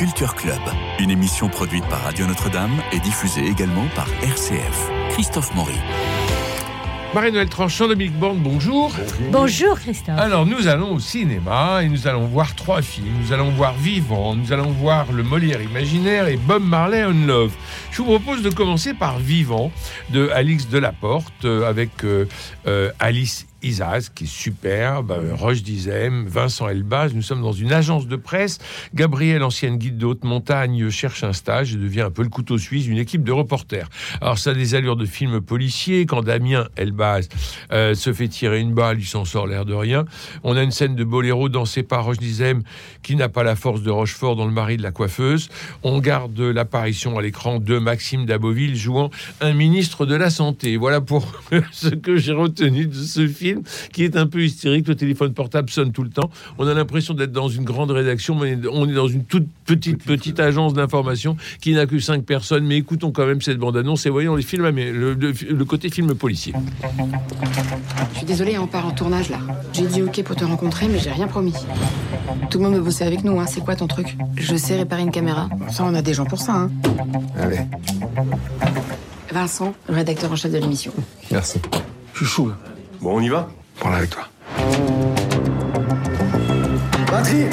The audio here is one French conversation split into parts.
Culture Club, une émission produite par Radio Notre-Dame et diffusée également par RCF. Christophe Maury. Marie-Noël Tranchant, Dominique Borne, bonjour. Bonjour Christophe. Alors nous allons au cinéma et nous allons voir trois films. Nous allons voir Vivant, nous allons voir Le Molière imaginaire et Bob Marley on Love. Je vous propose de commencer par Vivant de Alix Delaporte euh, avec euh, euh, Alice Isaz, qui est superbe, euh, Roche Dizem, Vincent Elbaz. Nous sommes dans une agence de presse. Gabriel, ancienne guide de haute montagne, cherche un stage et devient un peu le couteau suisse d'une équipe de reporters. Alors, ça a des allures de film policier. Quand Damien Elbaz euh, se fait tirer une balle, il s'en sort l'air de rien. On a une scène de boléro dansée par Roche Dizem, qui n'a pas la force de Rochefort dans le mari de la coiffeuse. On garde l'apparition à l'écran de Maxime Daboville jouant un ministre de la Santé. Voilà pour ce que j'ai retenu de ce film qui est un peu hystérique. Le téléphone portable sonne tout le temps. On a l'impression d'être dans une grande rédaction, mais on est dans une toute petite, petite agence d'information qui n'a que cinq personnes. Mais écoutons quand même cette bande-annonce et voyons les films, mais le, le- le côté film policier. Je suis désolée, on part en tournage là. J'ai dit ok pour te rencontrer, mais j'ai rien promis. Tout le monde veut bosser avec nous, hein. C'est quoi ton truc? Je sais réparer une caméra. Ça, on a des gens pour ça, hein. Allez, Vincent, le rédacteur en chef de l'émission. merci. Je suis chaud là. Bon, on y va Prends-la avec toi. Batterie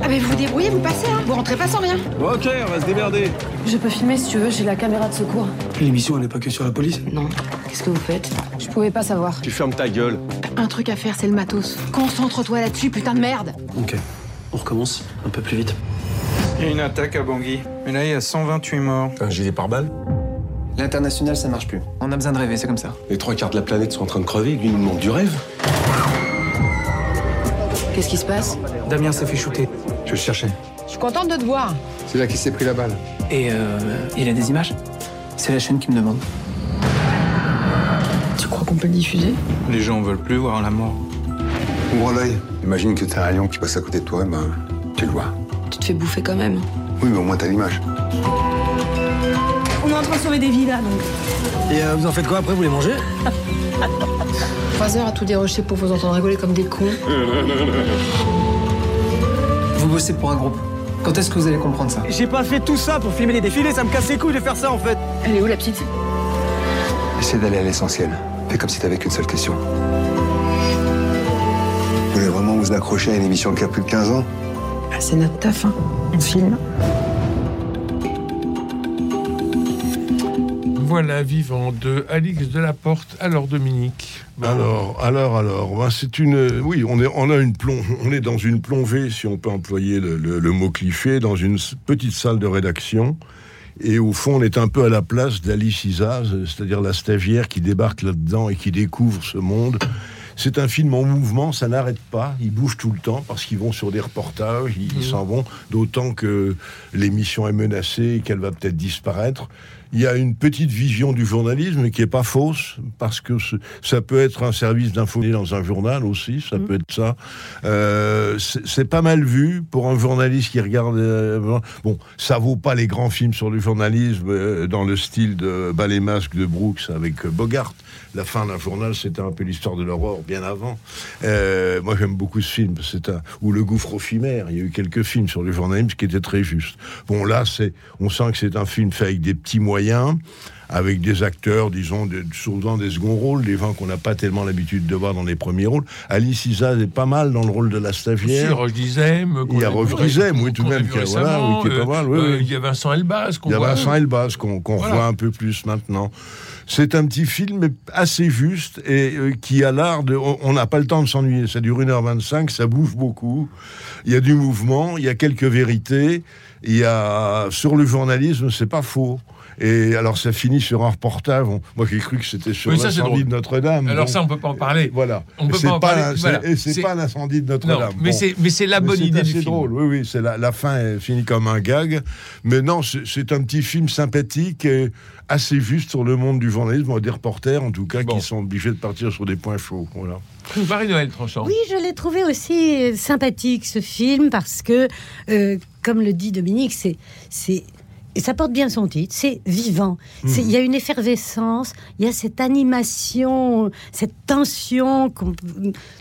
Ah, mais vous vous débrouillez, vous passez, hein. Vous rentrez pas sans rien. Ok, on va se démerder. Je peux filmer si tu veux, j'ai la caméra de secours. L'émission, elle n'est pas que sur la police. Non. Qu'est-ce que vous faites Je pouvais pas savoir. Tu fermes ta gueule. Un truc à faire, c'est le matos. Concentre-toi là-dessus, putain de merde. Ok, on recommence un peu plus vite. Il y a une attaque à Bangui. Mais là, il y a 128 morts. Un gilet pare-balles L'international, ça marche plus. On a besoin de rêver, c'est comme ça. Les trois quarts de la planète sont en train de crever. Lui, il nous montre du rêve. Qu'est-ce qui se passe Damien s'est fait shooter. Je le cherchais. Je suis contente de te voir. C'est là qui s'est pris la balle. Et euh, il a des images C'est la chaîne qui me demande. Tu crois qu'on peut le diffuser Les gens veulent plus voir la mort. Ouvre l'œil. Imagine que t'as un lion qui passe à côté de toi, ben, tu le vois. Tu te fais bouffer quand même. Oui, mais au moins t'as l'image. On est en train de sauver des vies là, donc. Et euh, vous en faites quoi après Vous les mangez Trois heures à tout dérocher pour vous entendre rigoler comme des cons. Vous bossez pour un groupe. Quand est-ce que vous allez comprendre ça J'ai pas fait tout ça pour filmer les défilés, ça me casse les couilles de faire ça en fait. Elle est où la petite? Essaie d'aller à l'essentiel. Fais comme si t'avais qu'une seule question. Vous voulez vraiment vous accrocher à une émission qui a plus de 15 ans? Ah, C'est notre taf, hein. On filme. Voilà Vivant de Alix Delaporte. Alors Dominique. Alors, alors, alors, ben, c'est une, oui, on est, on a une plong, on est dans une plongée, si on peut employer le, le- le mot cliché, dans une petite salle de rédaction. Et au fond, on est un peu à la place d'Alice Isaz, c'est-à-dire la stagiaire qui débarque là-dedans et qui découvre ce monde. C'est un film en mouvement, ça n'arrête pas, ils bougent tout le temps parce qu'ils vont sur des reportages, ils ils s'en vont, d'autant que l'émission est menacée et qu'elle va peut-être disparaître. Il y a une petite vision du journalisme qui est pas fausse, parce que ce- ça peut être un service d'info dans un journal aussi, ça peut être ça. Euh, c'est pas mal vu pour un journaliste qui regarde. euh, bon, ça vaut pas les grands films sur le journalisme euh, dans le style de Bas les masques de Brooks avec Bogart. La fin d'un journal, c'était un peu l'histoire de l'aurore bien avant. Moi, j'aime beaucoup ce film. C'est un ou le gouffre éphémère. Il y a eu quelques films sur le journalisme qui étaient très justes. Bon, là, c'est, on sent que c'est un film fait avec des petits moyens, avec des acteurs, disons, de, souvent des seconds rôles, des gens qu'on n'a pas tellement l'habitude de voir dans les premiers rôles. Alice Isaz est pas mal dans le rôle de la stagiaire. Roche Dizem. Il y a Roche Dizem, oui, tout de même, qui a- voilà, oui, qui est pas mal, oui, oui. euh, Il y a Vincent Elbaz. qu'on Il y a voit. Vincent Elbaz qu'on Voilà. revoit un peu plus maintenant. C'est un petit film mais assez juste et euh, qui a l'art de... On n'a pas le temps de s'ennuyer. Ça dure 1h25, ça bouge beaucoup. Il y a du mouvement, il y a quelques vérités. Il y a... Sur le journalisme, c'est pas faux. Et alors ça finit sur un reportage. On- Moi j'ai cru que c'était sur Oui, c'est l'incendie de Notre-Dame. Alors ça, on peut pas en parler. Voilà. On peut C'est pas en parler, un- c'est- voilà. Et c'est C'est- pas l'incendie de Non, Notre-Dame. mais Bon. c'est mais c'est la bonne c'est idée du film. drôle, oui, oui, c'est la, la fin est finie comme un gag. Mais non, c'est c'est un petit film sympathique et assez juste sur le monde du journalisme, des reporters en tout cas, Bon. qui sont obligés de partir sur des points chauds. Voilà. Marie-Noël Tranchant. Oui, je l'ai trouvé aussi euh, sympathique ce film parce que, euh, comme le dit Dominique, c'est c'est et ça porte bien son titre, c'est vivant. C'est- Il y a une effervescence, il y a cette animation, cette tension qu'on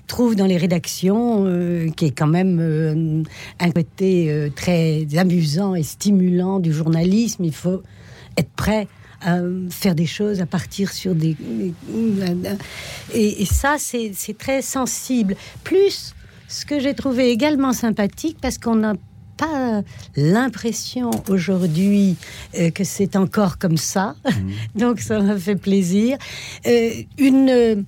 trouve dans les rédactions, euh, qui est quand même euh, un côté euh, très amusant et stimulant du journalisme. Il faut être prêt à faire des choses, à partir sur des... Et, et ça, c'est très sensible. Plus, ce que j'ai trouvé également sympathique, parce qu'on n'a pas l'impression aujourd'hui euh, que c'est encore comme ça, donc ça m'a fait plaisir, Euh, une,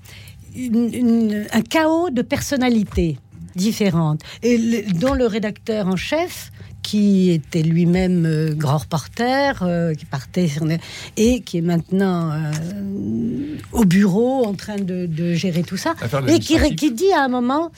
une- une- un chaos de personnalités différentes, et le- dont le rédacteur en chef qui était lui-même euh, grand reporter, euh, qui partait sur les- et qui est maintenant euh, au bureau en train de, de gérer tout ça, et qui dit à un moment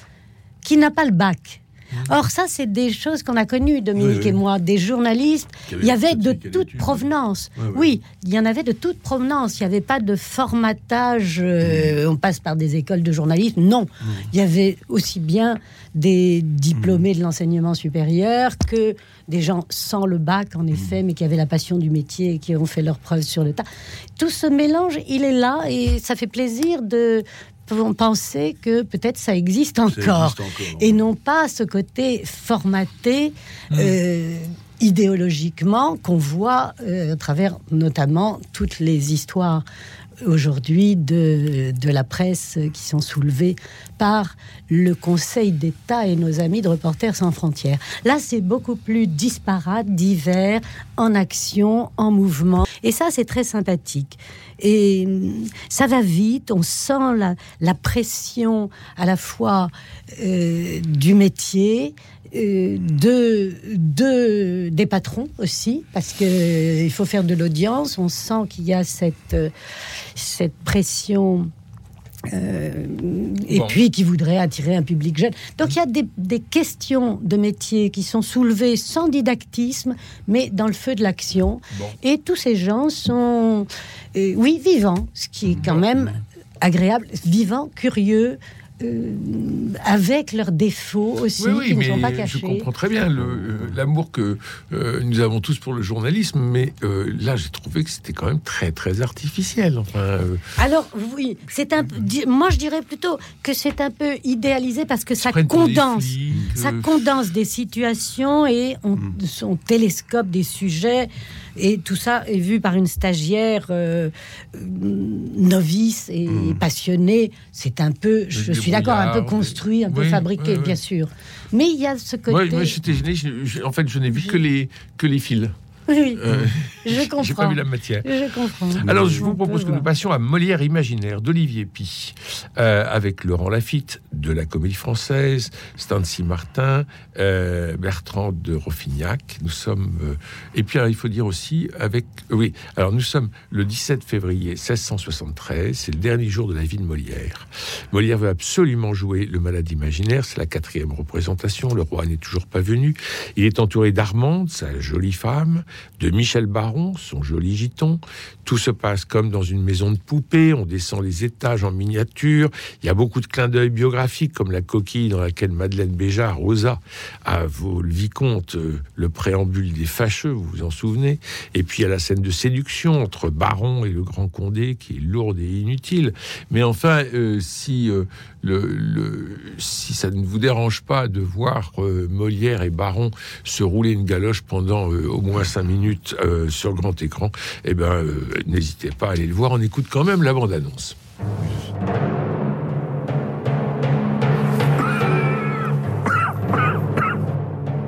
qu'il n'a pas le bac. Or, ça, c'est des choses qu'on a connues, Dominique Oui, oui. et moi, des journalistes. Il y avait de toute provenance. Ouais, ouais. Oui, il y en avait de toute provenance. Il n'y avait pas de formatage, euh, on passe par des écoles de journalisme. Non, il y avait aussi bien des diplômés de l'enseignement supérieur que des gens sans le bac, en effet, mais qui avaient la passion du métier et qui ont fait leurs preuves sur le tas. Tout ce mélange, il est là et ça fait plaisir de penser que peut-être ça existe Ça encore existe encore. et non pas ce côté formaté euh, idéologiquement qu'on voit euh, à travers notamment toutes les histoires aujourd'hui de, de la presse qui sont soulevées par le Conseil d'État et nos amis de Reporters sans frontières. Là, c'est beaucoup plus disparate, divers, en action, en mouvement. Et ça, c'est très sympathique. Et hum, ça va vite, on sent la, la pression à la fois euh, du métier, de, de- des patrons aussi, parce que euh, il faut faire de l'audience. On sent qu'il y a cette, euh, cette pression. euh, et Bon. puis qui voudrait attirer un public jeune. Donc il y a des, des questions de métier qui sont soulevées sans didactisme, mais dans le feu de l'action. Bon. Et tous ces gens sont, euh, oui, vivants, ce qui est quand même agréable, vivants, curieux, euh, avec leurs défauts aussi, Oui, oui, qui ne mais sont pas je cachés. comprends très bien euh, l'amour que euh, nous avons tous pour le journalisme, mais euh, là, j'ai trouvé que c'était quand même très, très artificiel. Enfin, Alors oui, c'est un. Moi, je dirais plutôt que c'est un peu idéalisé parce que ça condense. flics, Ça condense des situations et on, Mm. on télescope des sujets. Et tout ça est vu par une stagiaire euh, novice et Mm. passionnée. C'est un peu, je suis d'accord, un peu construit, un peu fabriqué, oui, oui. bien sûr. Mais il y a ce côté. moi, moi, j'étais gêné. en fait, je n'ai vu que les, que les fils. Oui, Euh, je J'ai pas comprends. vu la matière. Je comprends. Alors, je vous propose que nous passions à Molière imaginaire d'Olivier Pi, euh, avec Laurent Lafitte de la Comédie Française, Stancy Martin, euh, Bertrand de Roffignac. Nous sommes, euh, et puis alors, il faut dire aussi avec, oui. Alors, nous sommes le 17 février 1673. C'est le dernier jour de la vie de Molière. Molière veut absolument jouer le malade imaginaire. C'est la quatrième représentation. Le roi n'est toujours pas venu. Il est entouré d'Armande, sa jolie femme, de Michel Baron, son joli giton. Tout se passe comme dans une maison de poupée. On descend les étages en miniature. Il y a beaucoup de clins d'œil biographiques, comme la coquille dans laquelle Madeleine Béjart osa à vos le vicomte euh, le préambule des fâcheux, vous vous en souvenez. Et puis a la scène de séduction entre Baron et le Grand Condé, qui est lourde et inutile. Mais enfin, euh, si euh, le, si ça ne vous dérange pas de voir Molière et Baron se rouler une galoche pendant au moins cinq minutes euh, sur grand écran, eh ben, euh, n'hésitez pas à aller le voir. On écoute quand même la bande-annonce.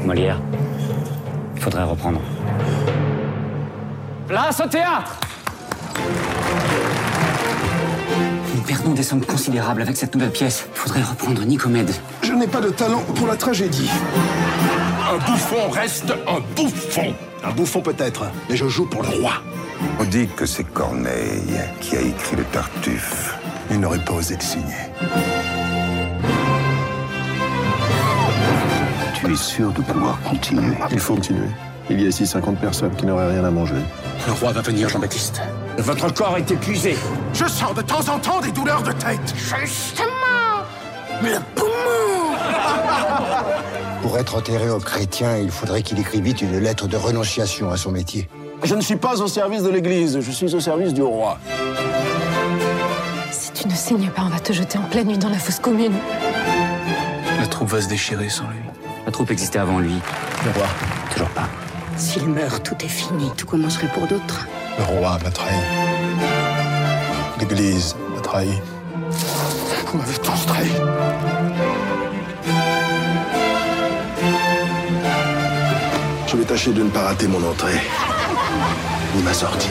Molière, il faudrait reprendre. Place au théâtre Nous perdons des sommes considérables avec cette nouvelle pièce. Il faudrait reprendre Nicomède. Je n'ai pas de talent pour la tragédie. Un bouffon reste un bouffon. Un bouffon peut-être, mais je joue pour le roi. On dit que c'est Corneille qui a écrit le Tartuffe. Il n'aurait pas osé le signer. Tu es sûr de pouvoir continuer? Il faut continuer. Il y a ici 50 personnes qui n'auraient rien à manger. Le roi va venir, Jean-Baptiste. Votre corps est épuisé. Je sens de temps en temps des douleurs de tête. Justement Le poumon Pour être enterré au chrétien, il faudrait qu'il écrivît une lettre de renonciation à son métier. Je ne suis pas au service de l'Église, je suis au service du roi. Si tu ne signes pas, on va te jeter en pleine nuit dans la fosse commune. La troupe va se déchirer sans lui. La troupe existait avant lui. Le roi. Toujours pas. S'il meurt, tout est fini. Tout commencerait pour d'autres. Le roi m'a trahi. L'Église m'a trahi. Vous m'avez tous trahi. Je vais tâcher de ne pas rater mon entrée. Ni ma sortie.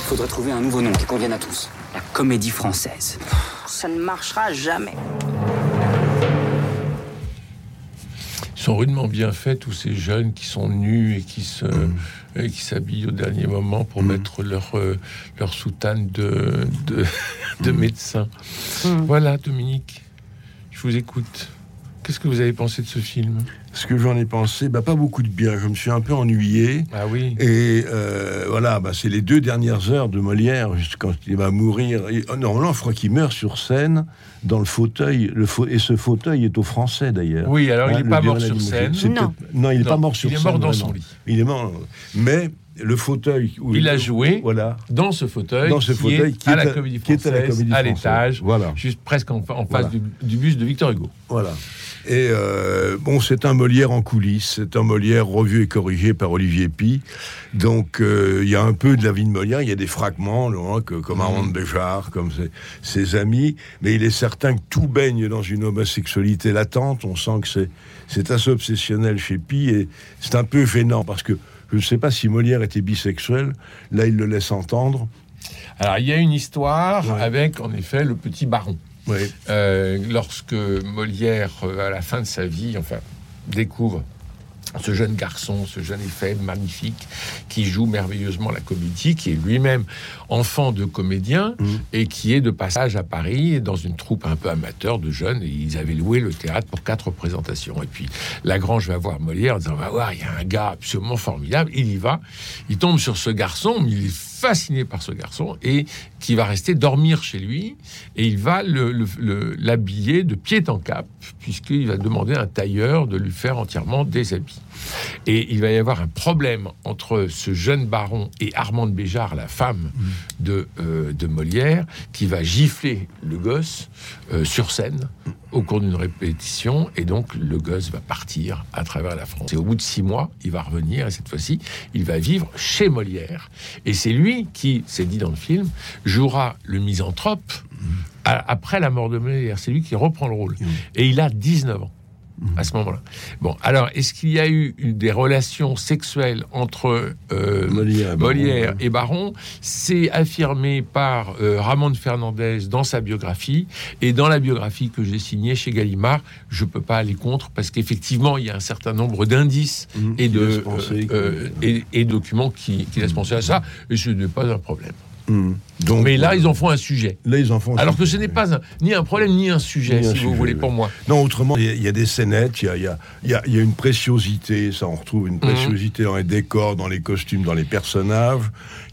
Il faudrait trouver un nouveau nom qui convienne à tous. La comédie française. Ça ne marchera jamais. Ils sont rudement bien faits, tous ces jeunes qui sont nus et qui se et qui s'habillent au dernier moment pour mettre leur, euh, leur soutane de, de, de médecin. Voilà, Dominique, vous écoute. Qu'est-ce que vous avez pensé de ce film? Ce que j'en ai pensé, bah, pas beaucoup de bien. Je me suis un peu ennuyé. Ah oui. Et euh, voilà, bah, c'est les deux dernières heures de Molière, juste quand il va mourir. Et, oh, normalement, je crois qu'il meurt sur scène dans le fauteuil. Le fa- et ce fauteuil est au français d'ailleurs. Oui, alors il Hein, n'est le pas mort sur scène. Non. Non, il n'est pas mort sur il est scène. mort dans vraiment. son lit. Il est mort. Mais le fauteuil. où Il a joué Voilà. dans ce fauteuil, Dans ce qui, fauteuil est qui à est la à- Comédie à la Française, Comédie à Française. l'étage, Voilà. juste presque en, en Voilà. face du, du buste de Victor Hugo. Voilà. Et euh, bon, c'est un Molière en coulisses, c'est un Molière revu et corrigé par Olivier Pi. Donc euh, il y a un peu de la vie de Molière, il y a des fragments, là, que, comme Armand de Béjart, comme ses, ses amis, mais il est certain que tout baigne dans une homosexualité latente. On sent que c'est, c'est assez obsessionnel chez Pi et c'est un peu gênant parce que je ne sais pas si Molière était bisexuel, là il le laisse entendre. Alors il y a une histoire Ouais. avec en effet le petit baron. Euh, lorsque Molière, euh, à la fin de sa vie, enfin, découvre ce jeune garçon, ce jeune effet magnifique, qui joue merveilleusement la comédie, qui est lui-même enfant de comédien Mmh. et qui est de passage à Paris dans une troupe un peu amateur de jeunes. Et ils avaient loué le théâtre pour quatre représentations. Et puis Lagrange va voir Molière en disant Va voir, il y a un gars absolument formidable. Il y va. Il tombe sur ce garçon, mais il est fasciné par ce garçon et qui va rester dormir chez lui. Et il va le- le- le- l'habiller de pied en cap, puisqu'il va demander à un tailleur de lui faire entièrement des habits. Et il va y avoir un problème entre ce jeune baron et Armand de Béjart, la femme de, euh, de Molière, qui va gifler le gosse euh, sur scène au cours d'une répétition. Et donc, le gosse va partir à travers la France. Et au bout de six mois, il va revenir. Et cette fois-ci, il va vivre chez Molière. Et c'est lui qui, c'est dit dans le film, jouera le misanthrope à- après la mort de Molière. C'est lui qui reprend le rôle. Et il a 19 ans à ce moment-là. Bon, alors, est-ce qu'il y a eu des relations sexuelles entre euh, Molière et Baron, et C'est affirmé par euh, Ramon Fernandez dans sa biographie. Et dans la biographie que j'ai signée chez Gallimard, je peux pas aller contre parce qu'effectivement, il y a un certain nombre d'indices Mmh, et de euh, et, et documents qui, qui laissent penser à ça. Et ce n'est pas un problème. Mmh. Donc, Mais là, ils en font un sujet. Là, ils en font. Alors que ce n'est pas un- ni un problème ni un sujet, Ni un si vous sujet, voulez, oui. pour moi. Non, autrement, il y a- il y, a des scénettes, il y a, y, y une préciosité, ça on retrouve une préciosité dans les décors, dans les costumes, dans les personnages.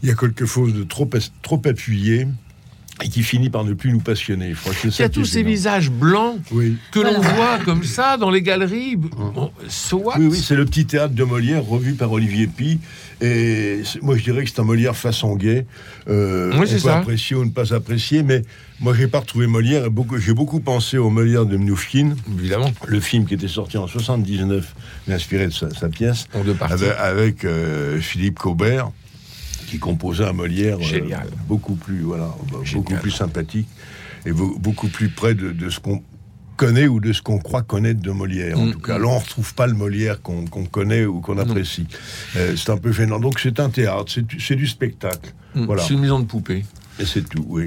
Il y a quelque chose de trop appuyé et qui finit par ne plus nous passionner. Je crois que c'est Il y a tous ces visages blancs Oui. que l'on Voilà. voit comme ça dans les galeries. Bon, soit. Oui, oui, c'est le petit théâtre de Molière revu par Olivier Pi. Et moi, je dirais que c'est un Molière façon gay. Euh, Oui, on c'est peut ça. apprécier ou ne pas apprécier, mais moi, j'ai pas retrouvé Molière. J'ai beaucoup pensé au Molière de Mnouchkine. Évidemment. le film qui était sorti en 79, mais inspiré de sa, sa pièce, En deux parties. avec, avec, euh, Philippe Caubert, qui composait un Molière euh, Génial. beaucoup plus, voilà, beaucoup Génial. plus sympathique et beau- beaucoup plus près de, de ce qu'on connaît ou de ce qu'on croit connaître de Molière. En Mm, tout cas, là, on retrouve pas le Molière qu'on connaît ou qu'on apprécie. Euh, c'est un peu gênant. Donc, c'est un théâtre, c'est du- c'est du spectacle. Mm, Voilà. C'est une maison de poupée. Et c'est tout, oui.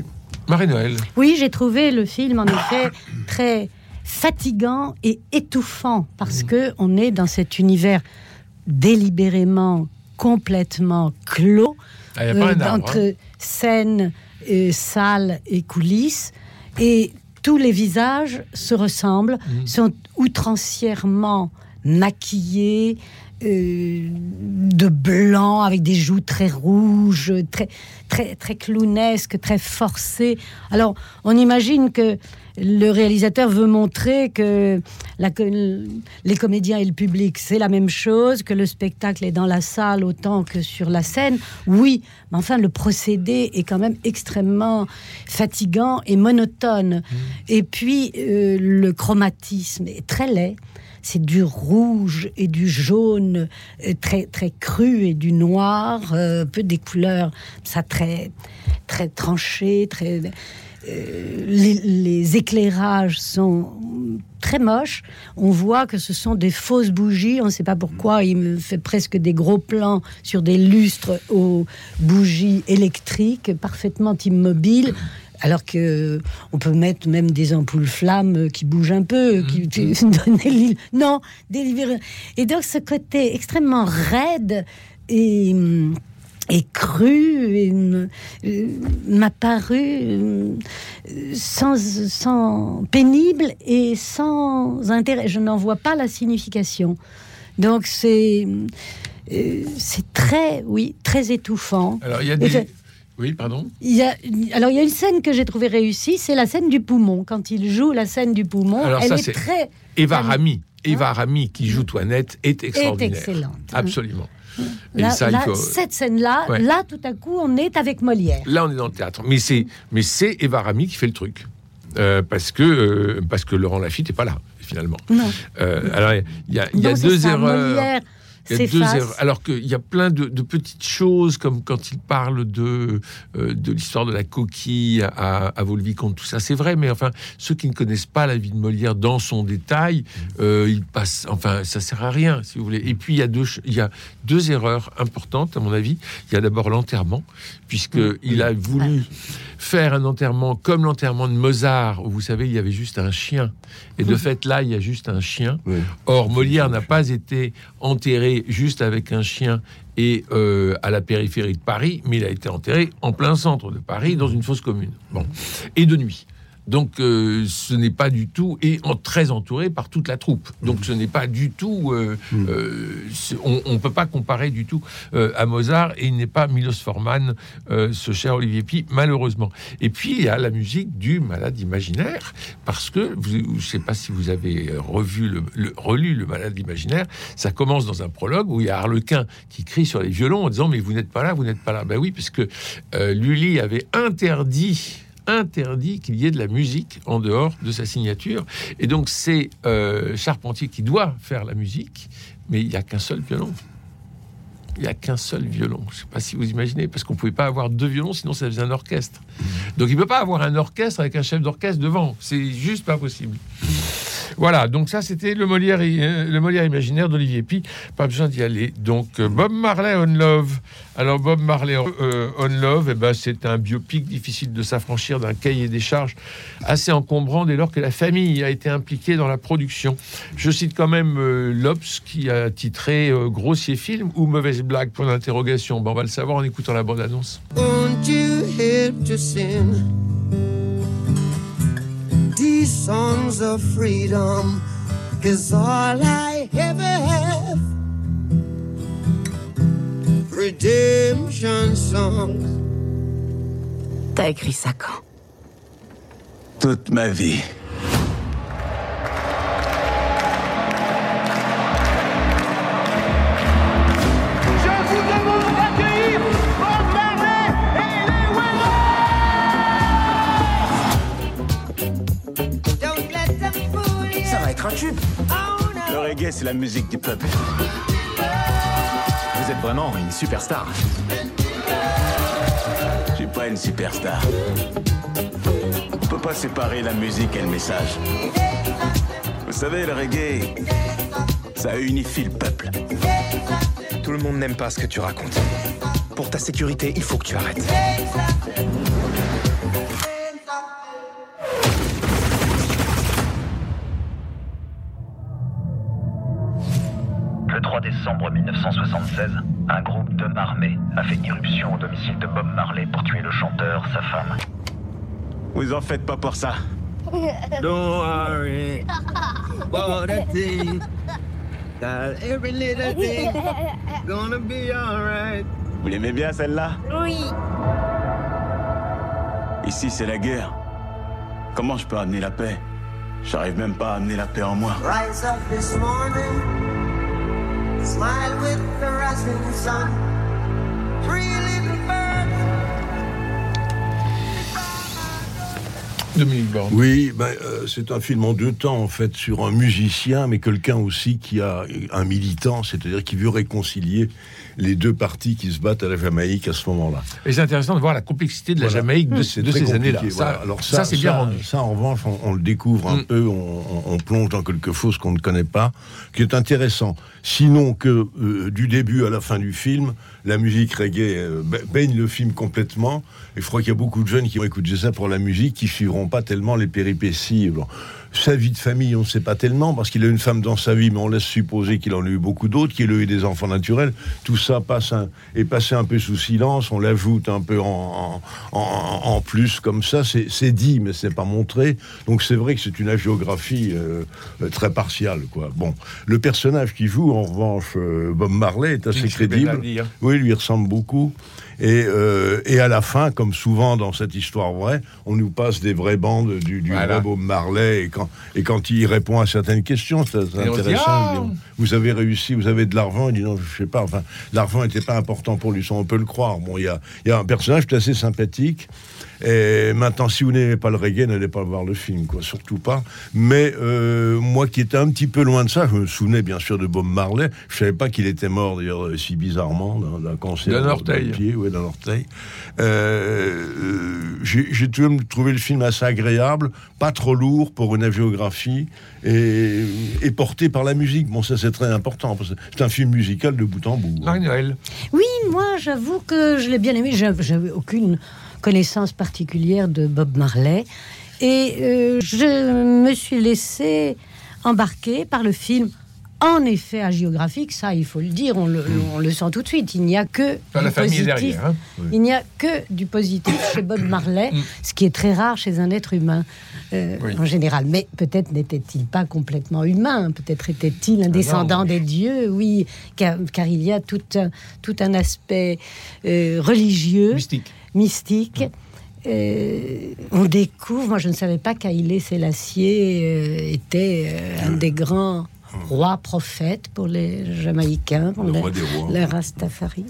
Marie-Noël. Oui, j'ai trouvé le film en effet très fatigant et étouffant parce que on est dans cet univers délibérément complètement clos Ah, euh, entre hein. scène, euh, salle et coulisses et tous les visages se ressemblent, Mhm. sont outrancièrement maquillés, euh, de blanc avec des joues très rouges, très très très clownesque, très forcé. Alors on imagine que le réalisateur veut montrer que la, les comédiens et le public, c'est la même chose, que le spectacle est dans la salle autant que sur la scène. Oui, mais enfin, le procédé est quand même extrêmement fatigant et monotone. Et puis, euh, le chromatisme est très laid. C'est du rouge et du jaune euh, très très cru et du noir, euh, peu des couleurs, ça très très tranché, très euh, les, éclairages sont très moches. On voit que ce sont des fausses bougies. On ne sait pas pourquoi. Il me fait presque des gros plans sur des lustres aux bougies électriques parfaitement immobiles. Alors que on peut mettre même des ampoules flammes qui bougent un peu, qui qui donnent l'île. Non, délivrer. Et donc ce côté extrêmement raide et et cru et, euh, m'a paru euh, sans, sans pénible et sans intérêt. Je n'en vois pas la signification. Donc c'est euh, c'est très oui très étouffant. Alors il y a des. Oui, pardon. il y a, alors il y a une scène que j'ai trouvée réussie, c'est la scène du poumon. Quand il joue la scène du poumon, Alors elle ça, est très Eva Rami. Eva Rami qui joue Toinette est extraordinaire. excellente. Absolument. Et là, ça, là, faut- cette scène-là, Ouais. là tout à coup on est avec Molière. Là, on est dans le théâtre. Mais c'est, mais c'est Eva Rami qui fait le truc. Euh, parce, que, euh, parce que Laurent Lafitte n'est pas là, finalement. Non. Euh, alors, il y a, il y a deux ça, erreurs. Molière Il y a deux s'efface. erreurs. Alors qu'il y a plein de, de petites choses, comme quand il parle de, euh, de l'histoire de la coquille à, à tout ça, c'est vrai, mais enfin, ceux qui ne connaissent pas la vie de Molière dans son détail, euh, ils passent, enfin, ça sert à rien, si vous voulez. Et puis, il y a deux, il y a deux erreurs importantes, à mon avis. Il y a d'abord l'enterrement, puisque il a voulu faire un enterrement comme l'enterrement de Mozart, où vous savez, il y avait juste un chien. Et de fait, là, il y a juste un chien. Or, Molière n'a pas été enterré juste avec un chien et euh, à la périphérie de Paris, mais il a été enterré en plein centre de Paris, dans une fosse commune. Bon. Et de nuit. Donc, euh, ce n'est pas du tout, et en, très entouré par toute la troupe. Donc, ce n'est pas du tout, euh, euh, c'est- on ne peut pas comparer du tout euh, à Mozart, et il n'est pas Milos Forman, euh, ce cher Olivier Pi, malheureusement. Et puis, il y a la musique du malade imaginaire, parce que, vous- je ne sais pas si vous avez euh, revu, le, le- relu le malade imaginaire, ça commence dans un prologue où il y a Harlequin qui crie sur les violons en disant, mais vous n'êtes pas là, vous n'êtes pas là. Ben oui, parce que euh, Lully avait interdit interdit qu'il y ait de la musique en dehors de sa signature. Et donc c'est euh, Charpentier qui doit faire la musique, mais il n'y a qu'un seul violon. Il n'y a qu'un seul violon. Je ne sais pas si vous imaginez, parce qu'on ne pouvait pas avoir deux violons, sinon ça faisait un orchestre. Donc il ne peut pas avoir un orchestre avec un chef d'orchestre devant. C'est juste pas possible. Voilà, donc ça c'était le Molière, euh, le Molière imaginaire d'Olivier Pi. Pas besoin d'y aller. Donc euh, Bob Marley on Love. Alors Bob Marley euh, on Love, eh ben, c'est un biopic difficile de s'affranchir d'un cahier des charges assez encombrant dès lors que la famille a été impliquée dans la production. Je cite quand même euh, l'Obs qui a titré Grossier film ou mauvaise blague pour l'interrogation. Ben, on va le savoir en écoutant la bande-annonce. Won't you help to sing? These songs of freedom? Is all I ever have. Redemption songs. T'as écrit ça quand? Toute ma vie. C'est la musique du peuple. Vous êtes vraiment une superstar. Je suis pas une superstar. On peut pas séparer la musique et le message. Vous savez, le reggae, ça unifie le peuple. Tout le monde n'aime pas ce que tu racontes. Pour ta sécurité, il faut que tu arrêtes. 1976, un groupe de marmés a fait irruption au domicile de Bob Marley pour tuer le chanteur, sa femme. Vous en faites pas pour ça. Don't worry about a thing. That every little thing gonna be alright. Vous l'aimez bien celle-là? Oui. Ici, c'est la guerre. Comment je peux amener la paix? J'arrive même pas à amener la paix en moi. Rise up this morning, smile with the rising sun. Dominique Borne. Oui, ben, euh, c'est un film en deux temps, en fait, sur un musicien, mais quelqu'un aussi qui a un militant, c'est-à-dire qui veut réconcilier les deux parties qui se battent à la Jamaïque à ce moment-là. Et c'est intéressant de voir la complexité de la Voilà. Jamaïque de, ces années-là. voilà. Alors ça, c'est bien rendu. Ça, en revanche, on, on le découvre un Mm. peu, on, on- on plonge dans quelque chose qu'on ne connaît pas, qui est intéressant. Sinon que euh, du début à la fin du film, la musique reggae euh, ba- baigne le film complètement. Et je crois qu'il y a beaucoup de jeunes qui vont écouter ça pour la musique, qui suivront pas tellement les péripéties. Bon, sa vie de famille, on ne sait pas tellement, parce qu'il a une femme dans sa vie, mais on laisse supposer qu'il en a eu beaucoup d'autres, qu'il a eu des enfants naturels. Tout ça passe un- est passé un peu sous silence, on l'ajoute un peu en, en, plus, comme ça. C'est dit, mais c'est pas montré. Donc c'est vrai que c'est une géographie euh, euh, très partiale. Quoi. Bon, le personnage qui joue, en revanche, euh, Bob Marley, est assez crédible. Oui, il lui ressemble beaucoup. Et, euh, et à la fin, comme souvent dans cette histoire vraie, on nous passe des vraies bandes du, du Voilà. vrai Bob Marley. Et quand, et quand il répond à certaines questions, c'est dit, intéressant. Ah dit, vous avez réussi, vous avez de l'argent. Il dit non, je sais pas. Enfin, l'argent n'était pas important pour lui. Ça, on peut le croire. Bon, il y a, il y a un personnage qui est assez sympathique. Et maintenant, si vous n'aimez pas le reggae, n'allez pas voir le film, quoi, surtout pas. Mais euh, moi qui étais un petit peu loin de ça, je me souvenais bien sûr de Bob Marley. Je savais pas qu'il était mort d'ailleurs si bizarrement d'un- cancer D'un orteil. pied, ouais, d'un orteil. Euh, euh, J'ai trouvé le film assez agréable, pas trop lourd pour une agiographie et, et porté par la musique. Bon, ça c'est très important. parce que C'est un film musical de bout en bout. Marie-Noël. Oui, moi, j'avoue que je l'ai bien aimé. J'av- J'avais aucune connaissance particulière de Bob Marley. Et euh, je me suis laissé embarquer par le film. En effet, hagiographique, ça, il faut le dire, on le, on le sent tout de suite. Il n'y a que Enfin, la du est positif. derrière. hein. Il n'y a que du positif chez Bob Marley, ce qui est très rare chez un être humain euh, Oui. en général. Mais peut-être n'était-il pas complètement humain, peut-être était-il un descendant des dieux, oui, car, car il y a tout un, tout un aspect euh, religieux, Mystique. mystique. Euh, on découvre, moi je ne savais pas qu'Haïlé Sélassié euh, était euh, un des grands rois prophètes pour les Jamaïcains, pour Le les, roi des rois. les Rastafari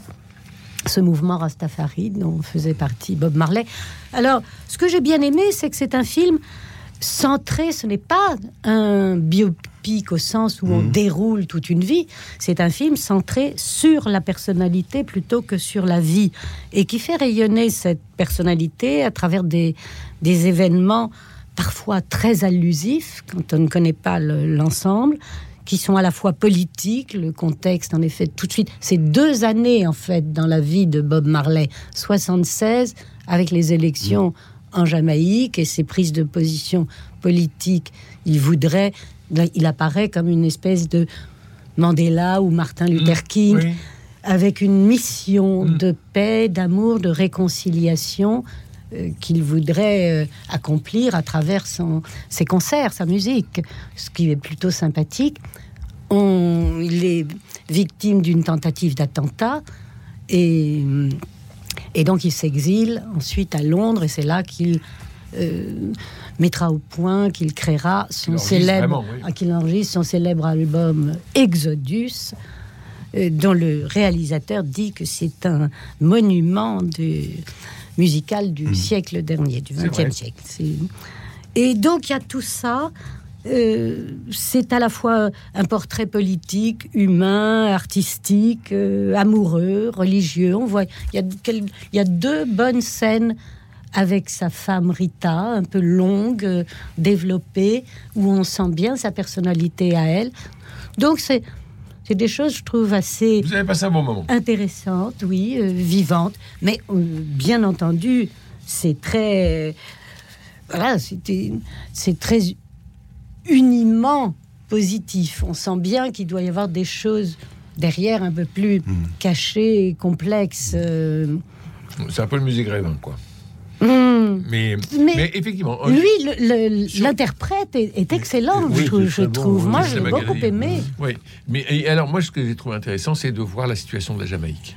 ce mouvement Rastafari dont faisait partie Bob Marley. Alors, ce que j'ai bien aimé, c'est que c'est un film centré, ce n'est pas un biopic au sens où on déroule toute une vie, c'est un film centré sur la personnalité plutôt que sur la vie, et qui fait rayonner cette personnalité à travers des, des événements parfois très allusifs, quand on ne connaît pas le- l'ensemble, qui sont à la fois politiques, le contexte en effet tout de suite, c'est deux années en fait dans la vie de Bob Marley, 76 avec les élections en Jamaïque et ses prises de position politiques, il voudrait, il apparaît comme une espèce de Mandela ou Martin Luther King, oui. avec une mission de paix, d'amour, de réconciliation qu'il voudrait euh, accomplir à travers son, ses concerts, sa musique, ce qui est plutôt sympathique. On, il est victime d'une tentative d'attentat et, et donc il s'exile ensuite à Londres et c'est là qu'il euh, mettra au point, qu'il créera son célèbre, oui. ah, qu'il enregistre son célèbre album Exodus, euh, dont le réalisateur dit que c'est un monument du, musical du siècle dernier, du C'est vrai. XXe siècle. C'est- Et donc il y a tout ça. euh, c'est à la fois un portrait politique, humain, artistique, euh, amoureux, religieux. On voit, il y, a, quel- il y a deux bonnes scènes avec sa femme Rita, un peu longue, euh, développée, où on sent bien sa personnalité à elle. Donc c'est c'est des choses, je trouve, assez Vous avez passé un bon moment. intéressantes, oui, euh, vivantes, mais euh, bien entendu, c'est très, voilà, c'était, c'est très uniment positif. On sent bien qu'il doit y avoir des choses derrière un peu plus cachées et complexes. euh, C'est un peu le musée Grévin, quoi. Hmm. Mais, Mais mais effectivement, Lui, le- le- l'interprète est, est excellent, Oui, je, trouve- je oui, Moi, c'est j'ai la beaucoup aimé. Oui, mais et alors moi, ce que j'ai trouvé intéressant, c'est de voir la situation de la Jamaïque.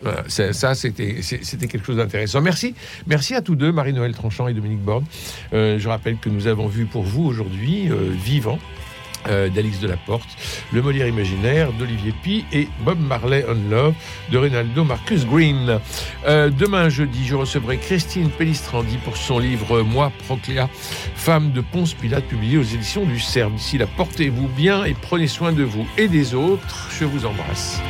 Voilà, c'est- ça, c'était quelque chose d'intéressant. Merci, merci à tous deux, Marie-Noël Tranchant et Dominique Borne. Euh, je rappelle que nous avons vu pour vous aujourd'hui euh, Vivant. Euh, d'Alix Delaporte, Le Molière imaginaire d'Olivier Pi et Bob Marley on Love de Reynaldo Marcus Green. Euh, demain jeudi, je recevrai Christine Pellistrandi pour son livre Moi Procléa, femme de Ponce Pilate, publié aux éditions du CERF. D'ici là, portez-vous bien et prenez soin de vous et des autres. Je vous embrasse.